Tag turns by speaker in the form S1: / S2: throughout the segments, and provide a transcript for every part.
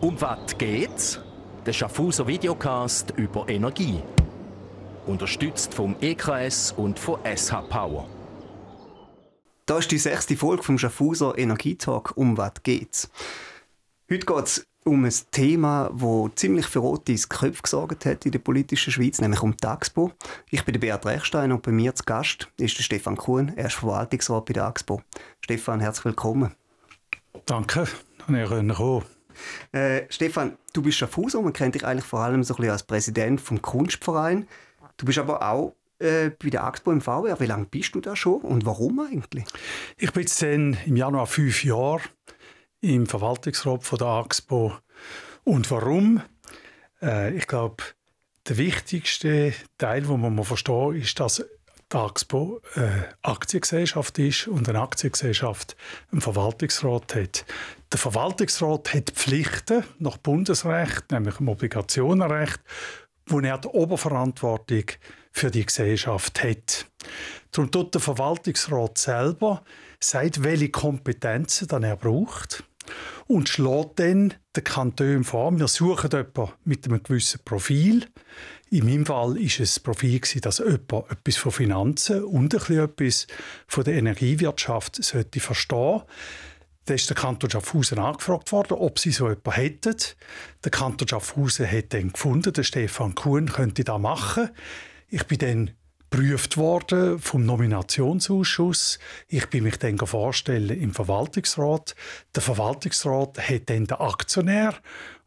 S1: Um was geht's? Der Schaffhauser Videocast über Energie. Unterstützt vom EKS und von SH Power.
S2: Da ist die sechste Folge vom Schaffhauser Energietalk. Um was geht's? Heute geht's um ein Thema, das ziemlich für rote ins Köpfe gesorgt hat in der politischen Schweiz, nämlich um die Axpo. Ich bin der Beat Rechstein und bei mir zu Gast ist der Stefan Kuhn. Er ist Verwaltungsrat bei der Axpo. Stefan, herzlich willkommen.
S3: Danke, dass ich kommen
S2: äh, Stefan, du bist Schaffhauser, man kennt dich eigentlich vor allem so ein bisschen als Präsident vom Kunstverein. Du bist aber auch äh, bei der AXPO im VR. Wie lange bist du da schon und warum eigentlich?
S3: Ich bin jetzt im Januar fünf Jahre im Verwaltungsrat von der AXPO. Und warum? Äh, ich glaube, der wichtigste Teil, den man verstehen muss, ist, dass die AXPO eine Aktiengesellschaft ist und eine Aktiengesellschaft einen Verwaltungsrat hat. Der Verwaltungsrat hat Pflichten nach Bundesrecht, nämlich im Obligationenrecht, wo er die Oberverantwortung für die Gesellschaft hat. Darum tut der Verwaltungsrat selber sagt, welche Kompetenzen dann er braucht und schlägt dann den Kanton vor. Wir suchen jemanden mit einem gewissen Profil. In meinem Fall war es das Profil, dass jemand etwas von Finanzen und ein etwas von der Energiewirtschaft sollte verstehen da ist der Kanton Schaffhausen angefragt worden, ob sie so etwas hätten. Der Kanton Schaffhausen hat dann gefunden, der Stefan Kuhn könnte das machen. Ich bin dann geprüft worden vom Nominationsausschuss. Ich bin mich dann vorstellen im Verwaltungsrat. Der Verwaltungsrat hat dann den Aktionär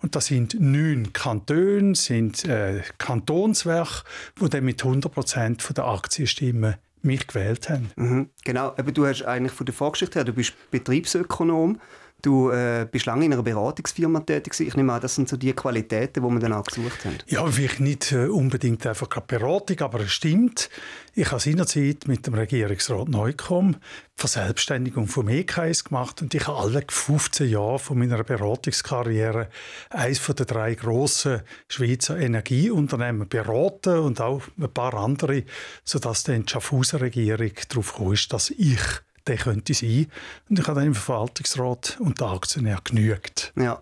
S3: und das sind neun Kantone, sind äh, Kantonswerke, die dann mit 100 Prozent der Aktienstimmen mich gewählt haben.
S2: Mhm, genau, aber du hast eigentlich von der Vorgeschichte her, du bist Betriebsökonom, Du äh, bist lange in einer Beratungsfirma tätig. Ich nehme an, das sind so die Qualitäten, die wir dann auch gesucht haben.
S3: Ja, vielleicht nicht äh, unbedingt einfach eine Beratung, aber es stimmt. Ich habe seinerzeit mit dem Regierungsrat Neukomm die Verselbstständigung vom EKS gemacht und ich habe alle 15 Jahre von meiner Beratungskarriere eines von den drei grossen Schweizer Energieunternehmen beraten und auch ein paar andere, sodass dann die Schaffhauser Regierung darauf gekommen ist, dass ich der könnte sein. Und ich habe dann im Verwaltungsrat und der Aktionär genügt.
S2: Ja.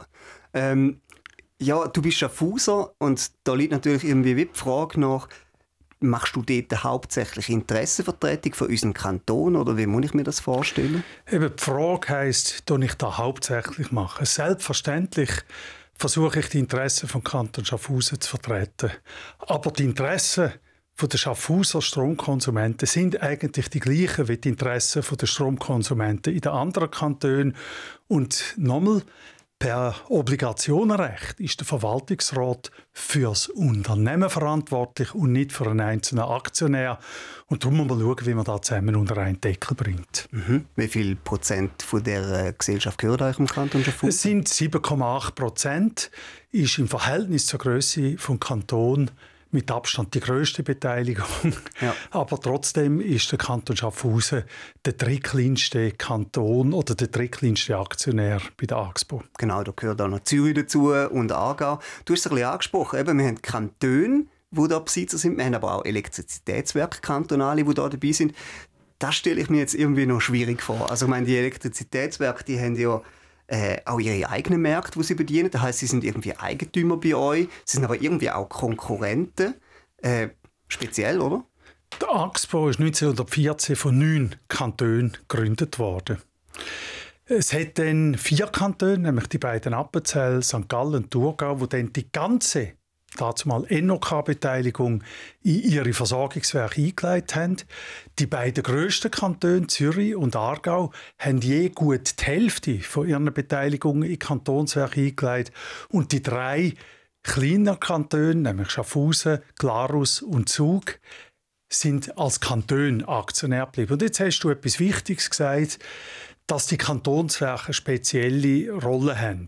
S2: Ähm, ja, du bist Schaffhauser und da liegt natürlich irgendwie die Frage nach, machst du dort hauptsächlich Interessenvertretung von unserem Kanton oder wie muss ich mir das vorstellen?
S3: Eben, die Frage heisst, tue ich da hauptsächlich machen. Selbstverständlich versuche ich die Interessen vom Kanton Schaffhausen zu vertreten. Aber die Interessen von den Schaffhauser Stromkonsumenten sind eigentlich die gleichen wie die Interessen der Stromkonsumenten in den anderen Kantonen. Und nochmal, per Obligationenrecht ist der Verwaltungsrat fürs Unternehmen verantwortlich und nicht für einen einzelnen Aktionär. Und darum muss man schauen, wie man da zusammen unter einen Deckel bringt.
S2: Mhm. Wie viel Prozent von der äh, Gesellschaft gehört euch im Kanton Schaffhausen?
S3: Es sind 7,8 Prozent. Ist im Verhältnis zur Größe vom Kanton mit Abstand die größte Beteiligung. Ja. Aber trotzdem ist der Kanton Schaffhausen der drittkleinste Kanton oder der drittkleinste Aktionär bei der AXPO.
S2: Genau, da gehört auch noch Zürich dazu und Aargau. Du hast es ein bisschen angesprochen, eben, wir haben Kantone, die da Besitzer sind, wir haben aber auch Elektrizitätswerke, kantonale, die da dabei sind. Das stelle ich mir jetzt irgendwie noch schwierig vor. Also ich meine, die Elektrizitätswerke, die haben ja äh, auch ihre eigenen Märkte, die sie bedienen. Das heißt, sie sind irgendwie Eigentümer bei euch, sie sind aber irgendwie auch Konkurrenten. Äh, speziell, oder?
S3: Der AXPO ist 1914 von neun Kantonen gegründet worden. Es hat dann vier Kantone, nämlich die beiden Appenzell, St. Gallen und Thurgau, wo dann die ganze dazu mal NOK-Beteiligung in ihre Versorgungswerke eingeleitet haben. Die beiden grössten Kantone, Zürich und Aargau, haben je gut die Hälfte von ihren Beteiligungen in Kantonswerke eingeleitet. Und die drei kleinen Kantone, nämlich Schaffhausen, Glarus und Zug, sind als Kanton Aktionär geblieben. Und jetzt hast du etwas Wichtiges gesagt, dass die Kantonswerke spezielle Rolle haben.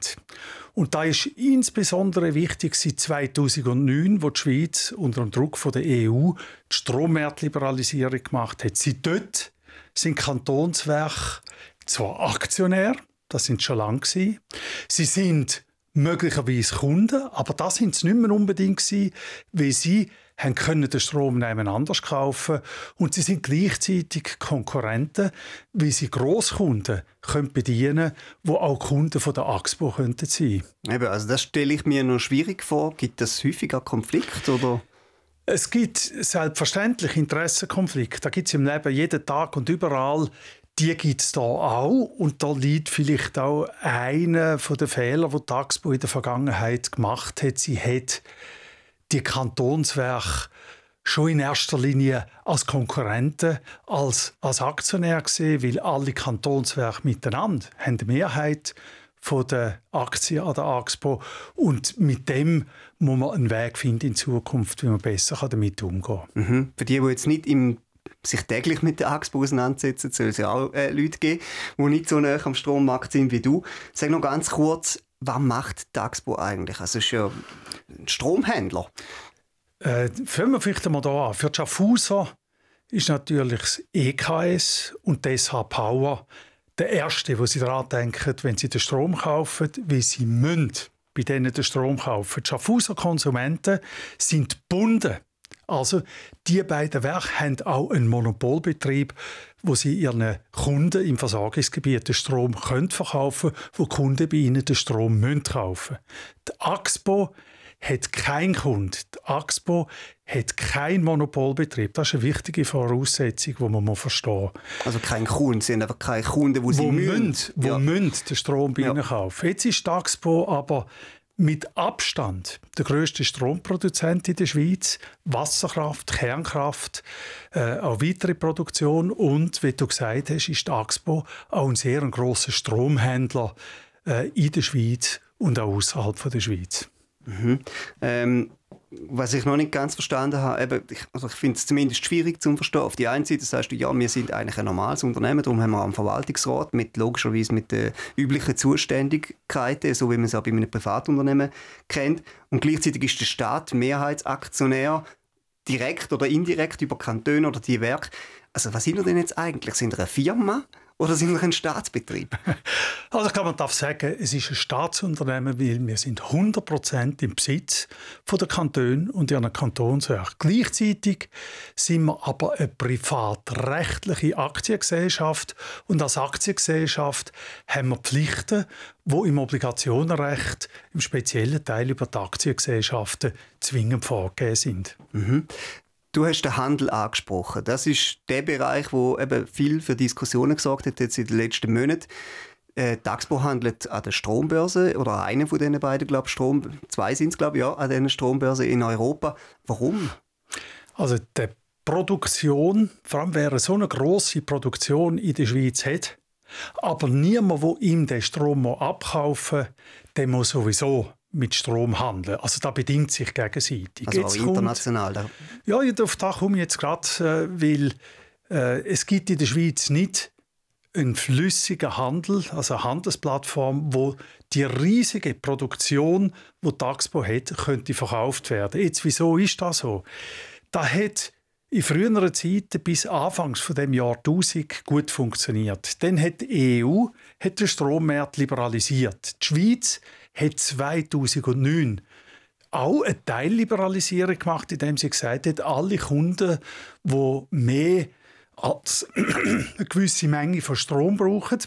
S3: Und da ist insbesondere wichtig seit 2009, wo die Schweiz unter dem Druck von der EU die Strommarktliberalisierung gemacht hat. Seit dort sind Kantonswerke zwar Aktionär, das sind schon lange. Sie sind möglicherweise Kunden, aber das sind es nicht mehr unbedingt gewesen, weil sie haben können den Strom nebeneinander kaufen und sie sind gleichzeitig Konkurrenten, wie sie Großkunden können bedienen, wo auch Kunden von der Axpo könnten sein.
S2: Eben, also das stelle ich mir noch schwierig vor. Gibt es häufiger Konflikt oder?
S3: Es gibt selbstverständlich Interessenkonflikte. Da gibt es im Leben jeden Tag und überall die gibt es da auch. Und da liegt vielleicht auch einer der Fehler, die Taxpo in der Vergangenheit gemacht hat. Sie hat die Kantonswerke schon in erster Linie als Konkurrenten, als, als Aktionär gesehen, weil alle Kantonswerke miteinander haben die Mehrheit von der Aktien an der AXPO und mit dem muss man einen Weg finden in Zukunft, wie man besser damit umgehen kann.
S2: Mhm. Für die, die jetzt nicht im sich täglich mit der AXPO auseinandersetzen, soll es ja auch äh, Leute geben, die nicht so nah am Strommarkt sind wie du. Sag noch ganz kurz, was macht die AXPO eigentlich? Also es ist ja ein Stromhändler.
S3: Äh, fangen wir vielleicht einmal hier an. Für die Schaffhauser ist natürlich das EKS und das SH Power der erste, wo sie daran denken, wenn sie den Strom kaufen, wie sie müssen bei denen den Strom kaufen. Die Schaffhauser Konsumenten sind gebunden also die beiden Werke haben auch einen Monopolbetrieb, wo sie ihren Kunden im Versorgungsgebiet den Strom können verkaufen können, wo Kunden bei ihnen den Strom müssen kaufen Die Axpo hat keinen Kunden. Die Axpo hat keinen Monopolbetrieb. Das ist eine wichtige Voraussetzung, die man verstehen muss.
S2: Also kein Kunden, sie haben einfach keine Kunden, wo sie wo müssen. müssen
S3: wo ja. müssen den Strom bei ja. ihnen kaufen. Jetzt ist die Axpo aber mit Abstand der größte Stromproduzent in der Schweiz. Wasserkraft, Kernkraft, äh, auch weitere Produktion und, wie du gesagt hast, ist die Axpo auch ein sehr großer Stromhändler äh, in der Schweiz und auch außerhalb der Schweiz.
S2: Mhm. Ähm, was ich noch nicht ganz verstanden habe, eben, ich, also ich finde es zumindest schwierig zu verstehen. Auf die einen Seite sagst du, ja, wir sind eigentlich ein normales Unternehmen, darum haben wir einen Verwaltungsrat mit logischerweise mit den üblichen Zuständigkeiten, so wie man es auch bei einem Privatunternehmen kennt. Und gleichzeitig ist der Staat Mehrheitsaktionär direkt oder indirekt über Kantone oder die Werke. Also was sind wir denn jetzt eigentlich? Sind wir eine Firma? Oder sind wir ein Staatsbetrieb?
S3: Also ich glaube, man darf sagen, es ist ein Staatsunternehmen, weil wir sind 100% im Besitz von der Kantone und ihren Kantonswerk. Gleichzeitig sind wir aber eine privatrechtliche Aktiengesellschaft und als Aktiengesellschaft haben wir Pflichten, wo im Obligationenrecht im speziellen Teil über die Aktiengesellschaften zwingend vorgegeben sind.
S2: Mhm. Du hast den Handel angesprochen. Das ist der Bereich, wo eben viel für Diskussionen gesorgt hat jetzt in den letzten Monaten. Äh, Taxpo handelt an der Strombörse oder eine von diesen beiden, glaube Strom, zwei sind es, glaube ich, ja, an diesen Strombörse in Europa. Warum?
S3: Also die Produktion, vor allem wer so eine große Produktion in der Schweiz hat, aber niemand, der ihm den Strom abkaufen muss, der muss sowieso mit Strom handeln. Also da bedingt sich gegenseitig.
S2: Also jetzt auch international?
S3: Kommt, ja, auf das komme ich jetzt gerade, äh, weil äh, es gibt in der Schweiz nicht einen flüssigen Handel, also eine Handelsplattform, wo die riesige Produktion, die Taxpo hat, könnte verkauft werden. Jetzt, wieso ist das so? Da hat in früheren Zeiten bis Anfangs von dem Jahr 1000 gut funktioniert. Dann hat die EU hat den Strommarkt liberalisiert. Die Schweiz hat 2009 auch eine Teilliberalisierung gemacht, indem sie gesagt hat, alle Kunden, die mehr als eine gewisse Menge von Strom brauchen,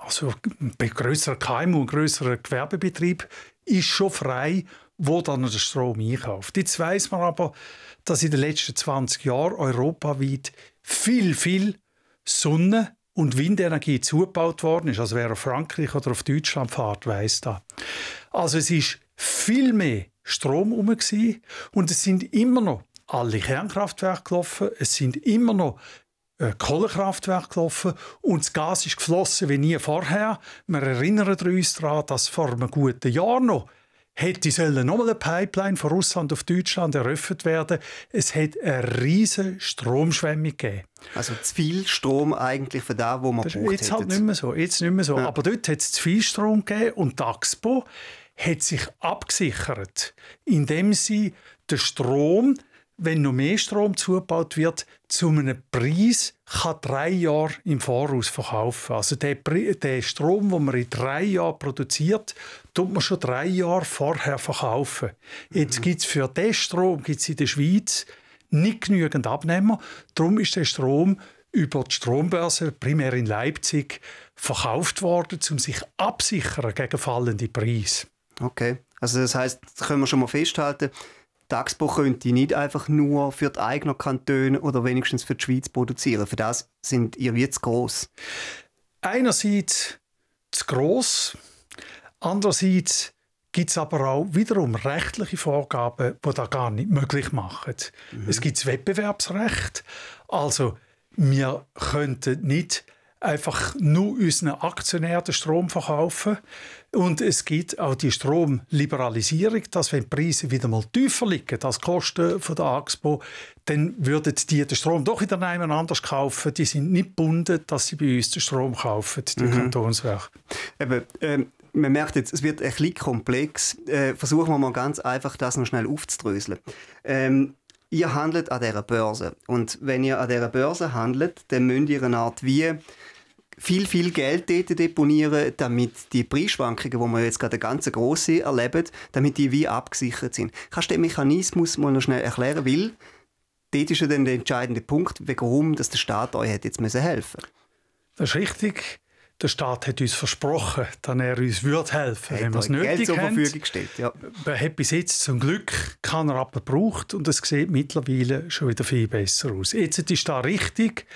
S3: also bei größeren KMU und größeren Gewerbebetrieb, ist schon frei, wo dann der Strom einkauft. Jetzt weiß man aber, dass in den letzten 20 Jahren europaweit viel, viel Sonne und Windenergie zugebaut worden ist. Also wer auf Frankreich oder auf Deutschland fährt, weiß da. Also es ist viel mehr Strom herum und es sind immer noch alle Kernkraftwerke gelaufen, es sind immer noch äh, Kohlekraftwerke gelaufen und das Gas ist geflossen wie nie vorher. Wir erinnern uns daran, dass vor einem guten Jahr noch hätte sollen nochmal eine Pipeline von Russland auf Deutschland eröffnet werden. Es hat eine riesige Stromschwemme gegeben.
S2: Also zu viel Strom eigentlich für das, wo man
S3: das braucht. Jetzt halt nicht mehr so. Jetzt nicht mehr so. Ja. Aber dort hat es zu viel Strom gegeben und die Axpo hat sich abgesichert, indem sie den Strom wenn noch mehr Strom zugebaut wird, zu einem Preis kann drei Jahre im Voraus verkaufen. Also der, der Strom, den man in drei Jahren produziert, tut man schon drei Jahre vorher verkaufen. Jetzt mhm. gibt es für diesen Strom gibt's in der Schweiz nicht genügend Abnehmer. Darum ist der Strom über die Strombörse, primär in Leipzig, verkauft worden, um sich absichern gegen fallende Preise.
S2: Okay, also das heißt, das können wir schon mal festhalten, die Axpo könnte nicht einfach nur für die eigenen Kantone oder wenigstens für die Schweiz produzieren. Für das sind ihr jetzt groß.
S3: Einerseits zu groß, andererseits gibt es aber auch wiederum rechtliche Vorgaben, die das gar nicht möglich machen. Mhm. Es gibt das Wettbewerbsrecht, also wir könnten nicht einfach nur unseren Aktionären den Strom verkaufen. Und es gibt auch die Stromliberalisierung, dass wenn die Preise wieder mal tiefer liegen die Kosten von der AXPO, dann würden die den Strom doch wieder jemand anders kaufen. Die sind nicht gebunden, dass sie bei uns den Strom kaufen, die mhm. Kantonswerke.
S2: Eben, ähm man merkt jetzt, es wird ein bisschen komplex. Äh, versuchen wir mal ganz einfach, das noch schnell aufzudröseln. Ähm, ihr handelt an dieser Börse. Und wenn ihr an dieser Börse handelt, dann müsst ihr eine Art wie viel, viel Geld dort deponieren, damit die Preisschwankungen, die wir jetzt gerade ganz grosse erleben, damit die wie abgesichert sind. Kannst du den Mechanismus mal noch schnell erklären? Weil dort ist ja dann der entscheidende Punkt, warum dass der Staat euch jetzt helfen müssen.
S3: Das ist richtig. Der Staat hat uns versprochen, dass er uns würde helfen würde, wenn wir es nötig Geld zur
S2: Verfügung gestellt, ja.
S3: Er hat bis jetzt zum Glück keiner aber gebraucht und es sieht mittlerweile schon wieder viel besser aus. Jetzt ist da richtig.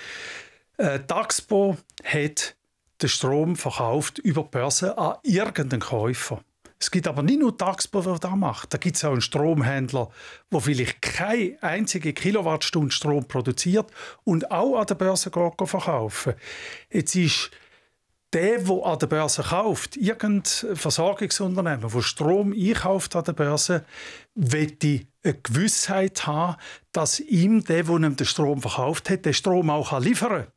S3: Äh, Taxpo hat den Strom verkauft über die Börse an irgendeinen Käufer. Es gibt aber nicht nur Taxpo, der das macht. Da gibt es auch einen Stromhändler, der vielleicht keine einzige Kilowattstunde Strom produziert und auch an der Börse verkaufen. Jetzt ist der, der an der Börse kauft, irgendein Versorgungsunternehmen, der Strom einkauft an der Börse, möchte eine Gewissheit haben, dass ihm der, der ihm den Strom verkauft hat, den Strom auch liefern kann.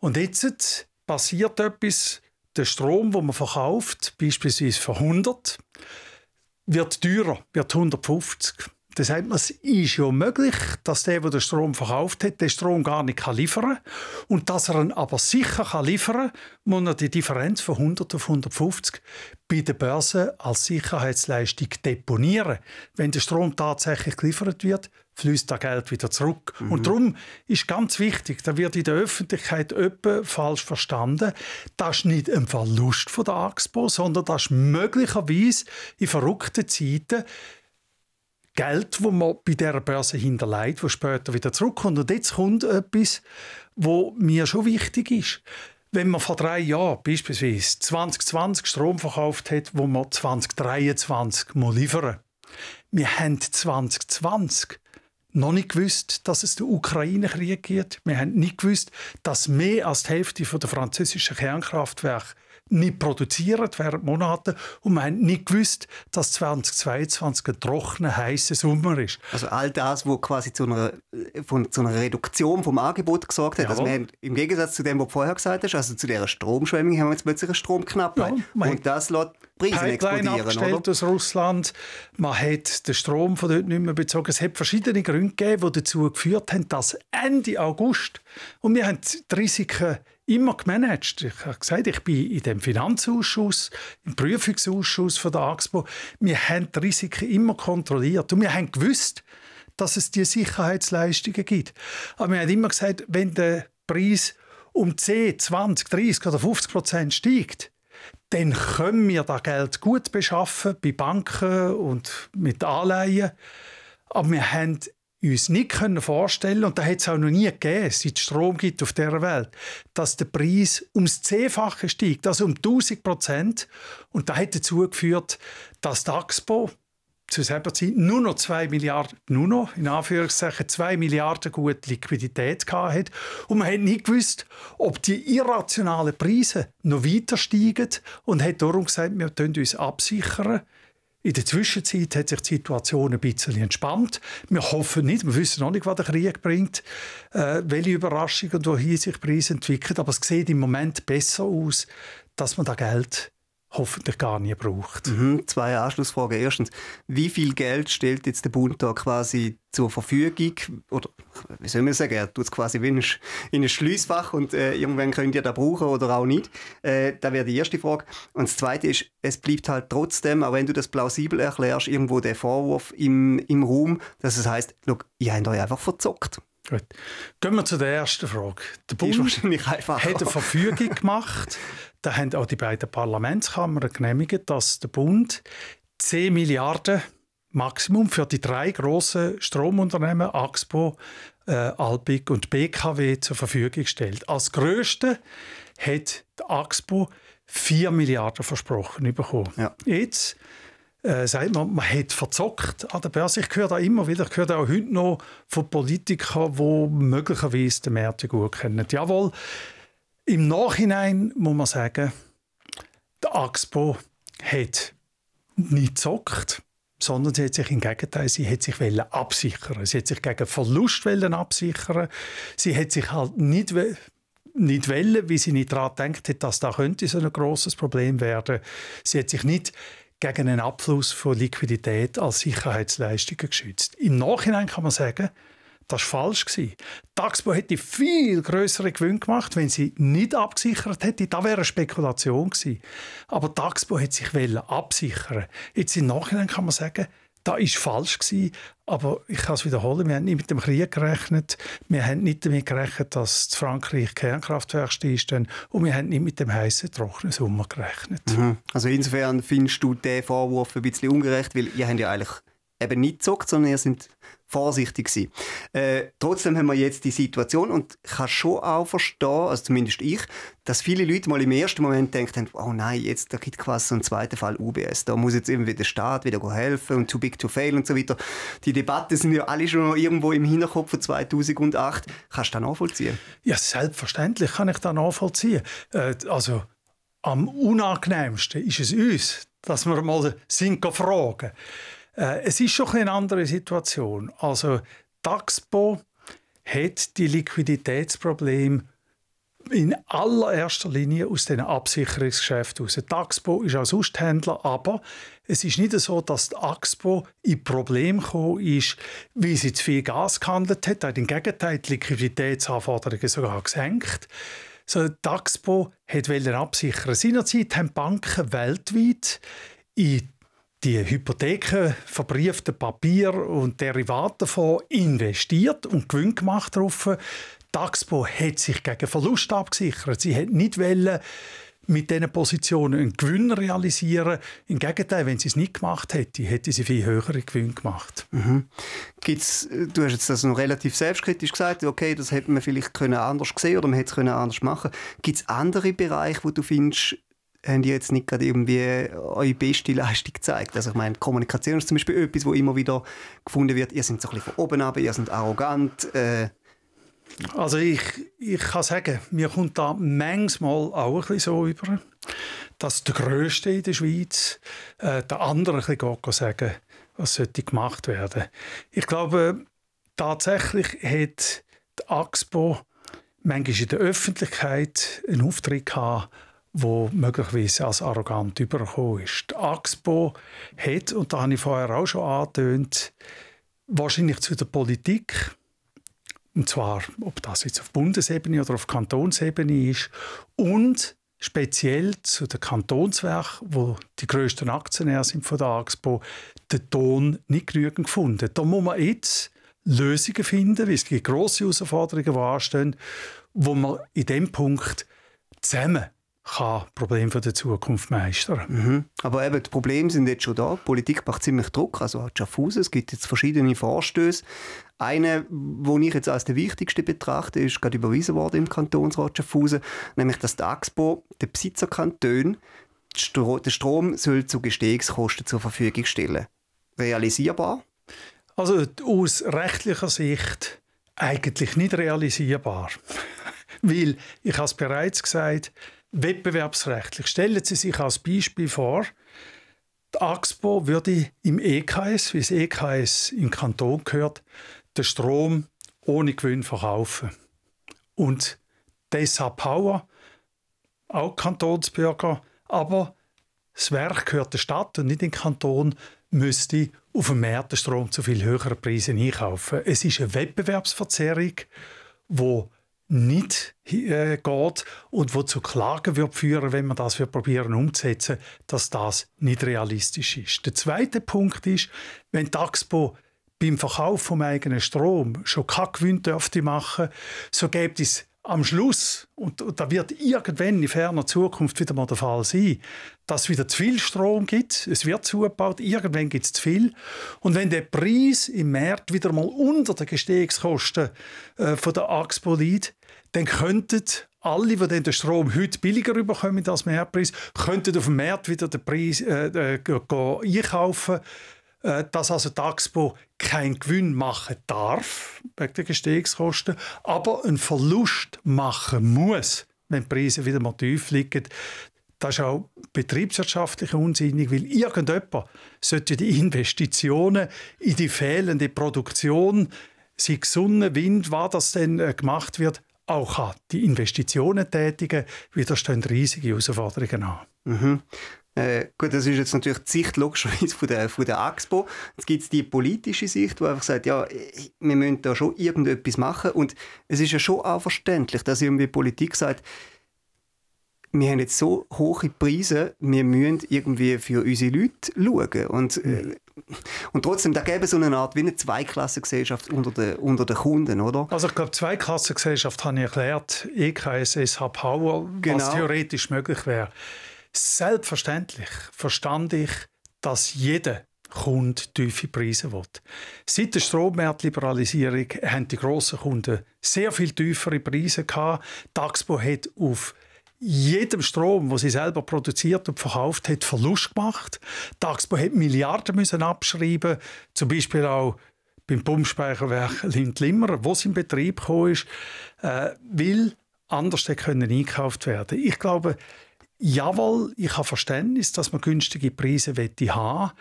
S3: Und jetzt passiert etwas, der Strom, den man verkauft, beispielsweise für 100, wird teurer, wird 150. Das heißt, es ist ja möglich, dass der, der den Strom verkauft hat, den Strom gar nicht liefern kann. Und dass er ihn aber sicher liefern kann, muss er die Differenz von 100 auf 150 bei der Börse als Sicherheitsleistung deponieren. Wenn der Strom tatsächlich geliefert wird, fließt das Geld wieder zurück. Mhm. Und darum ist ganz wichtig, da wird in der Öffentlichkeit öppe falsch verstanden, das ist nicht ein Verlust von der AXPO, sondern das ist möglicherweise in verrückten Zeiten Geld, wo man bei dieser Börse hinterlegt, wo später wieder zurückkommt. Und jetzt kommt etwas, wo mir schon wichtig ist. Wenn man vor drei Jahren beispielsweise 2020 Strom verkauft hat, wo man 2023 liefern muss, wir haben 2020 noch nicht gewusst, dass es den Ukraine-Krieg gibt. Wir haben nicht gewusst, dass mehr als die Hälfte der französischen Kernkraftwerke nicht produziert während Monaten und wir haben nicht gewusst, dass 2022 ein trockener, heißer Sommer ist.
S2: Also all das, was quasi zu einer, von, zu einer Reduktion vom Angebot gesorgt hat. Also wir haben, Im Gegensatz zu dem, was du vorher gesagt hast, also zu dieser Stromschwemmung, haben wir jetzt plötzlich eine Stromknappheit. Ja, und das lässt Preise Pipeline
S3: abgestellt oder? aus Russland. Man hat den Strom von dort nicht mehr bezogen. Es hat verschiedene Gründe gegeben, die dazu geführt haben, dass Ende August, und wir haben die Risiken immer gemanagt. Ich habe gesagt, ich bin in dem Finanzausschuss, im Prüfungsausschuss von der AXPO. Wir haben die Risiken immer kontrolliert und wir haben gewusst, dass es die Sicherheitsleistungen gibt. Aber wir haben immer gesagt, wenn der Preis um 10, 20, 30 oder 50 Prozent steigt, dann können wir das Geld gut beschaffen bei Banken und mit Anleihen. Aber wir haben uns nicht können vorstellen und da hat es auch noch nie gegeben, seit es Strom gibt auf der Welt, dass der Preis ums Zehnfache steigt, also um 1000 Prozent. Und das hat dazu geführt, dass die Axpo zu selber Zeit nur noch 2 Milliarden, nur noch, in Anführungszeichen, 2 Milliarden gut Liquidität hat. Und man hat nicht gewusst, ob die irrationalen Preise noch weiter steigen und hat darum gesagt, wir uns absichern in der Zwischenzeit hat sich die Situation ein bisschen entspannt. Wir hoffen nicht, wir wissen noch nicht, was der Krieg bringt, äh, welche Überraschung und wohin sich Preise entwickeln. Aber es sieht im Moment besser aus, dass man da Geld hoffentlich gar nie braucht.
S2: Mhm, zwei Anschlussfragen. Erstens, wie viel Geld stellt jetzt der Bund da quasi zur Verfügung? Oder wie soll man sagen, er tut es quasi in ein Schließfach und äh, irgendwann könnt ihr da brauchen oder auch nicht. Äh, das wäre die erste Frage. Und das zweite ist, es bleibt halt trotzdem, auch wenn du das plausibel erklärst, irgendwo der Vorwurf im, im Raum, dass es heißt, ihr habt euch einfach verzockt.
S3: Gut. Gehen wir zu der ersten Frage. Der Bund hat eine Verfügung gemacht, da haben auch die beiden Parlamentskammern genehmigt, dass der Bund 10 Milliarden Maximum für die drei grossen Stromunternehmen Axpo, äh, Alpic und BKW zur Verfügung stellt. Als größte hat die Axpo 4 Milliarden versprochen bekommen. Ja. Jetzt äh, sagt man, man hat verzockt an der Börse. Ich höre da immer wieder, ich höre auch heute noch von Politikern, die möglicherweise den Märkte gut kennen. Jawohl, im Nachhinein muss man sagen, der Axpo hat nicht gezockt, sondern sie hat sich im Gegenteil, sie hat sich absichern. Sie hat sich gegen Verlust absichern. Sie hat sich halt nicht nicht wollen, wie sie nicht daran denkt hat, dass da könnte so ein großes Problem werden. Sie hat sich nicht gegen einen Abfluss von Liquidität als Sicherheitsleistung geschützt. Im Nachhinein kann man sagen, das war falsch. Die Taxpo hätte viel größere Gewinne gemacht, wenn sie nicht abgesichert hätte. Das wäre eine Spekulation gewesen. Aber die Taxpo hat sich absichern. Jetzt im Nachhinein kann man sagen, das war falsch. Gewesen, aber ich kann es wiederholen, wir haben nicht mit dem Krieg gerechnet, wir haben nicht damit gerechnet, dass Frankreich Kernkraftwerke stehen und wir haben nicht mit dem heißen, trockenen Sommer gerechnet.
S2: Mhm. Also insofern findest du den Vorwurf ein bisschen ungerecht, weil ihr habt ja eigentlich eben nicht gezockt, sondern ihr seid vorsichtig sein. Äh, trotzdem haben wir jetzt die Situation und ich kann schon auch verstehen, also zumindest ich, dass viele Leute mal im ersten Moment denken, oh nein, jetzt da gibt quasi so einen zweiten Fall UBS, da muss jetzt irgendwie der Staat wieder helfen und too big to fail und so weiter. Die Debatten sind ja alle schon irgendwo im Hinterkopf von 2008. Kannst du das nachvollziehen?
S3: Ja, selbstverständlich kann ich das nachvollziehen. Äh, also am unangenehmsten ist es uns, dass wir mal sind fragen äh, es ist schon eine andere Situation. Also Taxpo hat die Liquiditätsprobleme in allererster Linie aus den Absicherungsgeschäften heraus. Die ist auch Susthändler, aber es ist nicht so, dass die in Problem gekommen ist, weil sie zu viel Gas gehandelt hat. Im Gegenteil, die Liquiditätsanforderungen sogar gesenkt. So, die Axpo wollte absichern. Seinerzeit haben Banken weltweit in die Hypotheken, verbriefte Papier und Derivate davon investiert und Gewinn gemacht darauf. Taxpo hat sich gegen Verlust abgesichert. Sie hat nicht wollen, mit diesen Positionen einen Gewinn realisieren. Im Gegenteil, wenn sie es nicht gemacht hätte, hätte sie viel höhere Gewinn gemacht.
S2: Mhm. Gibt's, du hast jetzt das noch relativ selbstkritisch gesagt, okay, das hätte man vielleicht können anders gesehen oder man hätte es anders machen Gibt es andere Bereiche, wo du findest, haben die jetzt nicht gerade irgendwie eure beste Leistung gezeigt. Also ich meine, Kommunikation ist zum Beispiel etwas, wo immer wieder gefunden wird, ihr seid so ein bisschen von oben ab, ihr seid arrogant. Äh.
S3: Also ich, ich kann sagen, mir kommt da manchmal auch ein bisschen so über, dass der Größte in der Schweiz äh, der andere ein bisschen sagen, was sollte gemacht werden. Ich glaube, tatsächlich hat die AXPO manchmal in der Öffentlichkeit einen Auftritt gehabt, wo möglicherweise als arrogant übergekommen ist. Die AXPO hat, und da habe ich vorher auch schon angetönt, wahrscheinlich zu der Politik, und zwar, ob das jetzt auf Bundesebene oder auf Kantonsebene ist, und speziell zu den Kantonswerken, wo die grössten Aktionäre sind von der AXPO, den Ton nicht genügend gefunden. Da muss man jetzt Lösungen finden, weil es gibt grosse Herausforderungen, die anstehen, wo man in dem Punkt zusammen kann Probleme für die Zukunft meistern.
S2: Mhm. Aber eben, die Probleme sind jetzt schon da. Die Politik macht ziemlich Druck. Also auch Schaffhausen, es gibt jetzt verschiedene Vorstöße. Einer, den ich jetzt als der wichtigste betrachte, ist gerade überwiesen worden im Kantonsrat Schaffhausen, nämlich dass die AXPO den Besitzerkantonen den Strom soll zu Gestehungskosten zur Verfügung stellen. Realisierbar?
S3: Also aus rechtlicher Sicht eigentlich nicht realisierbar. Weil, ich habe es bereits gesagt, wettbewerbsrechtlich. Stellen Sie sich als Beispiel vor, die AXPO würde im EKS, wie das EKS im Kanton gehört, den Strom ohne Gewinn verkaufen. Und deshalb Power, auch Kantonsbürger, aber das Werk gehört der Stadt und nicht den Kanton, müsste auf dem Markt den Strom zu viel höheren Preisen einkaufen. Es ist eine Wettbewerbsverzerrung, die nicht äh, geht und wo zu Klagen wird führen, wenn man das probieren umzusetzen, dass das nicht realistisch ist. Der zweite Punkt ist, wenn die Axpo beim Verkauf vom eigenen Strom schon keinen Gewinn dürfte machen, so gibt es am Schluss, und, und da wird irgendwann in ferner Zukunft wieder mal der Fall sein, dass es wieder zu viel Strom gibt, es wird zugebaut, irgendwann gibt es zu viel. Und wenn der Preis im März wieder mal unter den Gestehungskosten äh, von der AXPO liegt, dann könnten alle, die den Strom heute billiger bekommen als Mehrpreis, könnten auf dem März wieder den Preis äh, äh, einkaufen äh, dass also die Axpo keinen Gewinn machen darf, wegen der Gestehungskosten, aber einen Verlust machen muss, wenn die Preise wieder mal tief liegen. Das ist auch betriebswirtschaftlich unsinnig, weil irgendjemand sollte die Investitionen in die fehlende Produktion, sei Sonne, Wind, was das denn äh, gemacht wird, auch an die Investitionen tätigen, weil da stehen riesige Herausforderungen an.
S2: Mhm. Äh, gut, das ist jetzt natürlich die Sicht logischerweise von der, von der AXPO. Jetzt gibt es die politische Sicht, die einfach sagt, ja, wir müssen da schon irgendetwas machen. Und es ist ja schon auch verständlich, dass irgendwie die Politik sagt, wir haben jetzt so hohe Preise, wir müssen irgendwie für unsere Leute schauen. Und, äh, und trotzdem, da gäbe es so eine Art wie eine Zweiklassengesellschaft unter den, unter den Kunden, oder?
S3: Also ich glaube, Zweiklassengesellschaft habe ich erklärt, EKS, SH Power, genau. was theoretisch möglich wäre. Selbstverständlich verstand ich, dass jeder Kunde tiefe Preise will. Seit der Strommarktliberalisierung haben die grossen Kunden sehr viel tiefere Preise gehabt. Taxpo hat auf jedem Strom, den sie selber produziert und verkauft hat, Verlust gemacht. Taxpo hat Milliarden müssen abschreiben, zum Beispiel auch beim Pumpspeicherwerk Lindlimmer, wo es in Betrieb gekommen ist, äh, weil anders können eingekauft werden. Ich glaube, Jawohl, ich habe Verständnis, dass man günstige Preise haben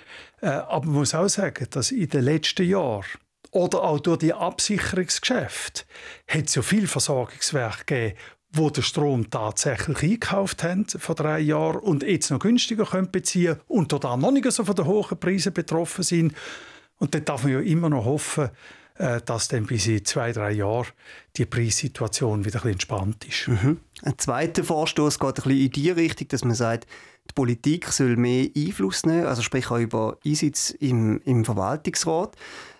S3: äh, aber man muss auch sagen, dass in den letzten Jahren oder auch durch die Absicherungsgeschäfte hat es ja viele Versorgungswerke gegeben, wo den Strom tatsächlich eingekauft haben vor drei Jahren und jetzt noch günstiger können beziehen und da noch nicht so von den hohen Preisen betroffen sind. Und dann darf man ja immer noch hoffen, äh, dass dann bis in zwei, drei Jahren die Preissituation wieder ein bisschen entspannt ist.
S2: Mhm. Ein zweiter Vorstoß geht ein bisschen in die Richtung, dass man sagt, die Politik soll mehr Einfluss nehmen, also sprich auch über Einsitz im, im Verwaltungsrat.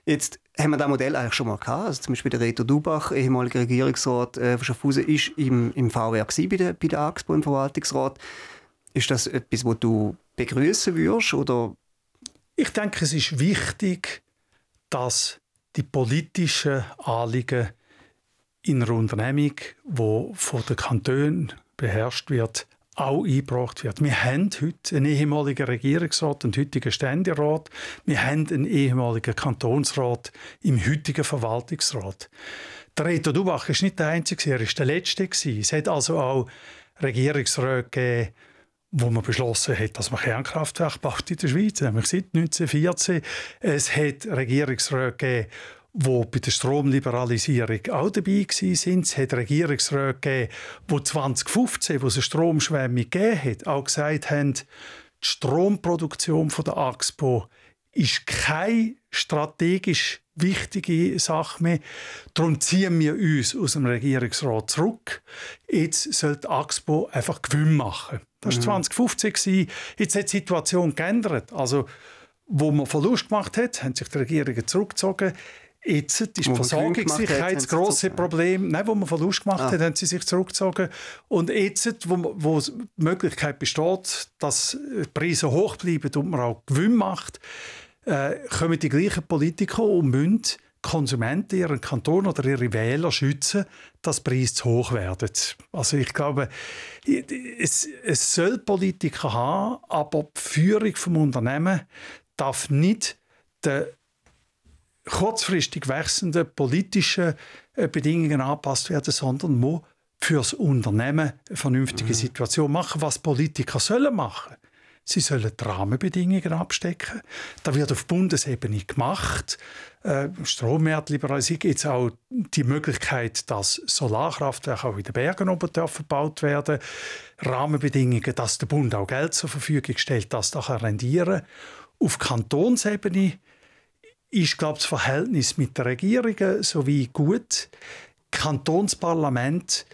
S2: Jetzt haben wir das Modell eigentlich schon mal gehabt. Also zum Beispiel der Reto Dubach, ehemaliger Regierungsrat äh, von Schaffhausen, ist im, im VR bei der, bei der AXPO im Verwaltungsrat. Ist das etwas, was du begrüßen würdest? Oder?
S3: Ich denke, es ist wichtig, dass die politischen Anliegen in einer Unternehmung, die von den Kantonen beherrscht wird, auch eingebracht wird. Wir haben heute einen ehemaligen Regierungsrat und heutigen Ständerat. Wir haben einen ehemaligen Kantonsrat im heutigen Verwaltungsrat. Der Reto Dubach ist nicht der Einzige, er ist der Letzte. Es hat also auch Regierungsräte gegeben, wo man beschlossen hat, dass man Kernkraftwerke baut in der Schweiz, nämlich seit 1914. Es hat Regierungsräte gegeben, die bei der Stromliberalisierung auch dabei waren. Es hat Regierungsräte gegeben, die 2015, wo es eine Stromschwemme gegeben hat, auch gesagt haben, die Stromproduktion der AXPO ist keine strategisch wichtige Sache mehr. Darum ziehen wir uns aus dem Regierungsrat zurück. Jetzt soll die AXPO einfach Gewinn machen. Das war mhm. 2015. Jetzt hat die Situation geändert. Also, wo man Verlust gemacht hat, haben sich die Regierungen zurückgezogen. Jetzt ist die Versorgungssicherheit das grosse Problem. Nein, wo man Verlust gemacht ah. hat, haben sie sich zurückgezogen. Und jetzt, wo, wo die Möglichkeit besteht, dass Preise hoch bleiben und man auch Gewinn macht, äh, kommen die gleichen Politiker und müssen Konsumenten ihren Kanton oder ihre Wähler schützen, dass Preise zu hoch werden. Also ich glaube, es, es soll Politiker haben, aber die Führung des Unternehmens darf nicht den kurzfristig wechselnden politischen äh, Bedingungen angepasst werden, sondern muss für das Unternehmen eine vernünftige mhm. Situation machen, was Politiker sollen machen Sie sollen die Rahmenbedingungen abstecken. Da wird auf Bundesebene gemacht. Äh, Strommarktliberalisierung gibt auch die Möglichkeit, dass Solarkraftwerke auch in den Bergen oben gebaut werden Rahmenbedingungen, dass der Bund auch Geld zur Verfügung stellt, dass das rendieren kann. Auf Kantonsebene ist, glaube ich, das Verhältnis mit den Regierungen sowie gut. Kantonsparlament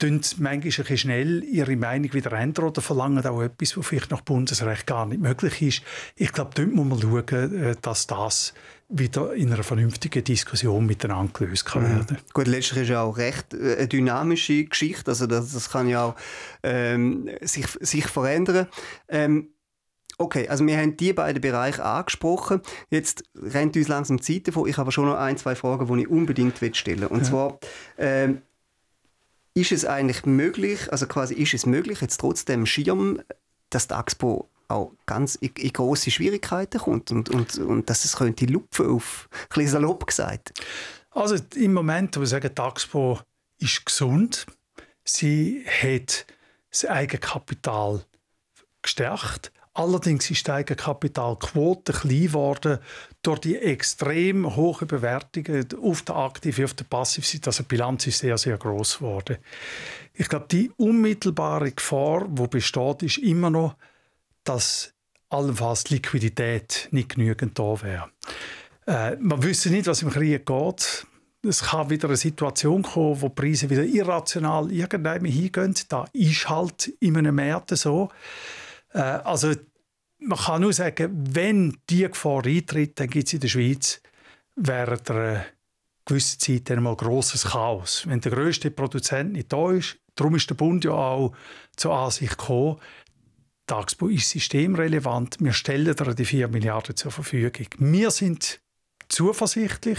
S3: tun manchmal ein bisschen schnell ihre Meinung wieder ändern oder verlangen auch etwas, was vielleicht nach Bundesrecht gar nicht möglich ist. Ich glaube, dort muss man schauen, äh, dass das wieder in einer vernünftigen Diskussion miteinander gelöst kann mhm. werden.
S2: Gut, letztlich ist ja auch recht äh, eine dynamische Geschichte, also das, das kann ja auch ähm, sich, sich verändern. Ähm, Okay, also wir haben die beiden Bereiche angesprochen. Jetzt rennt uns langsam die Zeit davon. Ich habe schon noch ein, zwei Fragen, die ich unbedingt stellen will. Und ja. zwar, ähm, ist es eigentlich möglich, also quasi ist es möglich, jetzt trotzdem Schirm, dass die Expo auch ganz in, in große Schwierigkeiten kommt und, und, und dass es könnte lupfen auf, ein bisschen salopp gesagt.
S3: Also im Moment, wo wir sagen, die Expo ist gesund, sie hat das Eigenkapital gestärkt, Allerdings ist die Eigenkapitalquote klein geworden durch die extrem hohen Bewertungen auf der Aktiv- auf der Passivseite. Also die Bilanz ist sehr, sehr groß geworden. Ich glaube, die unmittelbare Gefahr, die besteht, ist immer noch, dass allenfalls Liquidität nicht genügend da wäre. Äh, man wüsste nicht, was im Krieg geht. Es kann wieder eine Situation kommen, wo die Preise wieder irrational irgendwann hingehen. Da ist halt in einem Markt so. Äh, also man kann nur sagen, wenn die Gefahr eintritt, dann gibt es in der Schweiz während einer gewissen Zeit einmal grosses Chaos. Wenn der grösste Produzent nicht da ist, darum ist der Bund ja auch zur Ansicht gekommen, Tagsbau ist systemrelevant, wir stellen dir die 4 Milliarden zur Verfügung. Wir sind zuversichtlich,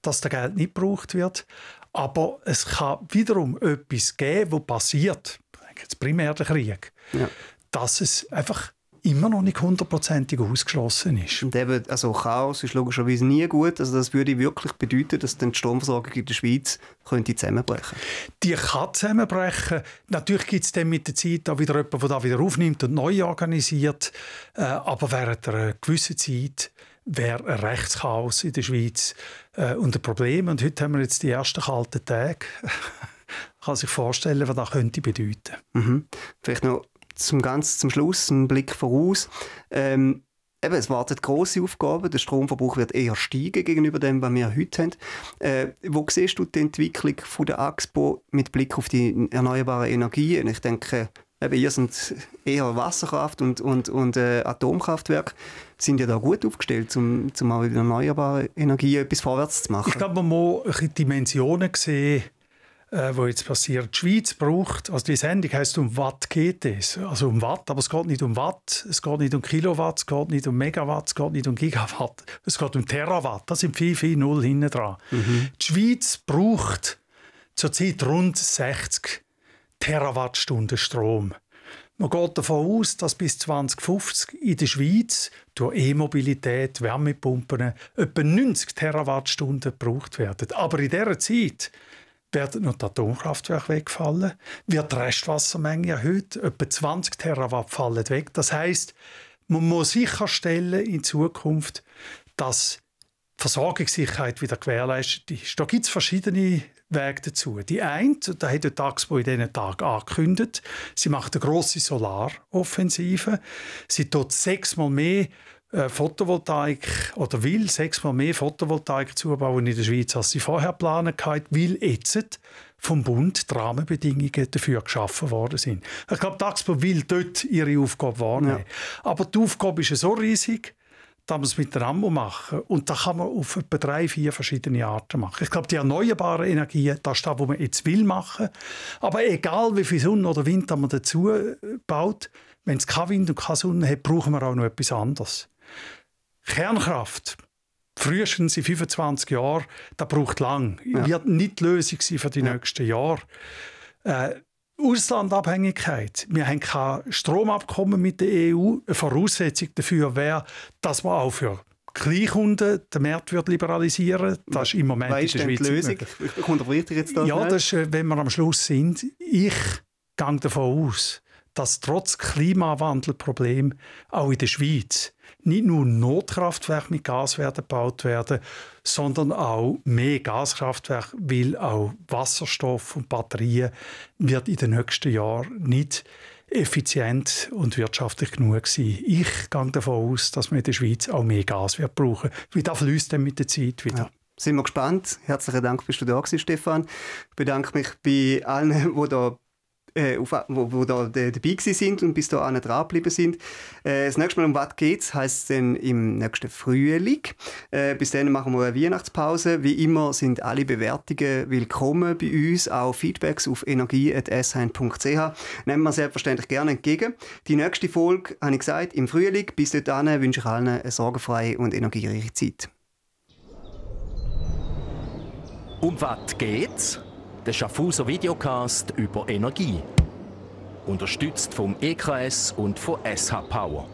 S3: dass das Geld nicht gebraucht wird, aber es kann wiederum etwas geben, was passiert, jetzt primär der Krieg, ja. Dass es einfach immer noch nicht hundertprozentig ausgeschlossen ist.
S2: Und eben, also Chaos ist logischerweise nie gut. Also das würde wirklich bedeuten, dass dann die Stromversorgung in der Schweiz könnte zusammenbrechen
S3: Die kann zusammenbrechen. Natürlich gibt es dann mit der Zeit auch wieder jemanden, der das wieder aufnimmt und neu organisiert. Äh, aber während einer gewissen Zeit wäre ein Rechtschaos in der Schweiz äh, und ein Problem. Und heute haben wir jetzt die ersten kalten Tage. kann sich vorstellen, was das könnte bedeuten.
S2: Mhm. Vielleicht noch zum ganz zum Schluss einen Blick voraus. Ähm, eben, es warten grosse Aufgaben. Der Stromverbrauch wird eher steigen gegenüber dem, was wir heute haben. Äh, wo siehst du die Entwicklung von der AXPO mit Blick auf die erneuerbaren Energien? Ich denke, eben, ihr sind eher Wasserkraft und, und, und äh, Atomkraftwerke. Sind ja da gut aufgestellt, um, um auch mit erneuerbaren Energien etwas vorwärts zu machen?
S3: Ich glaube, man muss Dimensionen sehen äh, wo jetzt passiert. Die Schweiz braucht, also die Sendung heißt um Watt geht es, also um Watt, aber es geht nicht um Watt, es geht nicht um Kilowatt, es geht nicht um Megawatt, es geht nicht um Gigawatt, es geht um Terawatt, das sind viel, viel Null hinten dran. Mhm. Die Schweiz braucht zurzeit rund 60 Terawattstunden Strom. Man geht davon aus, dass bis 2050 in der Schweiz durch E-Mobilität, Wärmepumpen etwa 90 Terawattstunden gebraucht werden. Aber in dieser Zeit werden noch die Atomkraftwerke wegfallen, wird die Restwassermenge erhöht, etwa 20 Terawatt fallen weg. Das heißt, man muss sicherstellen in Zukunft, dass die Versorgungssicherheit wieder gewährleistet ist. Da gibt es verschiedene Wege dazu. Die eine, da hat die Taxpo in diesen Tagen angekündigt, sie macht eine grosse Solaroffensive. Sie tut sechsmal mehr äh, Photovoltaik oder will sechsmal mehr Photovoltaik zubauen in der Schweiz, als sie vorher geplant hat, weil jetzt vom Bund die Rahmenbedingungen dafür geschaffen worden sind. Ich glaube, die AXPO will dort ihre Aufgabe wahrnehmen. Ja. Aber die Aufgabe ist so riesig, dass man es mit der AMO machen Und da kann man auf etwa drei, vier verschiedene Arten machen. Ich glaube, die erneuerbaren Energien, das ist das, was man jetzt will machen. Aber egal, wie viel Sonne oder Wind man dazu baut, wenn es kein Wind und keine Sonne hat, brauchen wir auch noch etwas anderes. Kernkraft, frühestens in 25 Jahren, das braucht lang. Ja. Wird nicht die Lösung sein für die ja. nächsten Jahre. Äh, Auslandabhängigkeit. Wir haben kein Stromabkommen mit der EU. Eine Voraussetzung dafür wäre, dass man auch für Kleinkunden den Markt wird liberalisieren Das ist im Moment
S2: Weißt in der Schweiz die Lösung? Ich unterbreche jetzt
S3: das Ja, das ist, äh, wenn wir am Schluss sind. Ich gehe davon aus, dass trotz Klimawandelproblem auch in der Schweiz nicht nur Notkraftwerke mit Gas werden gebaut werden, sondern auch mehr Gaskraftwerke, weil auch Wasserstoff und Batterien wird in den nächsten Jahren nicht effizient und wirtschaftlich genug sein. Ich gehe davon aus, dass wir in der Schweiz auch mehr Gas wird brauchen. Wie das fließt dann mit der Zeit wieder. Ja
S2: sind wir gespannt. Herzlichen Dank, bist du da gewesen, Stefan. Ich bedanke mich bei allen, die da äh, auf, wo, wo da dabei sind und bis dahin dran geblieben sind. Äh, das nächste Mal um was geht's, heisst es dann im nächsten Frühling. Äh, bis dann machen wir eine Weihnachtspause. Wie immer sind alle Bewertungen willkommen bei uns, auch Feedbacks auf energie.sn.ch. Nehmen wir selbstverständlich gerne entgegen. Die nächste Folge, habe ich gesagt, im Frühling. Bis dahin wünsche ich allen eine sorgenfreie und energiereiche Zeit.
S1: Um was geht's? Der Schaffhauser Videocast über Energie. Unterstützt vom EKS und von SH Power.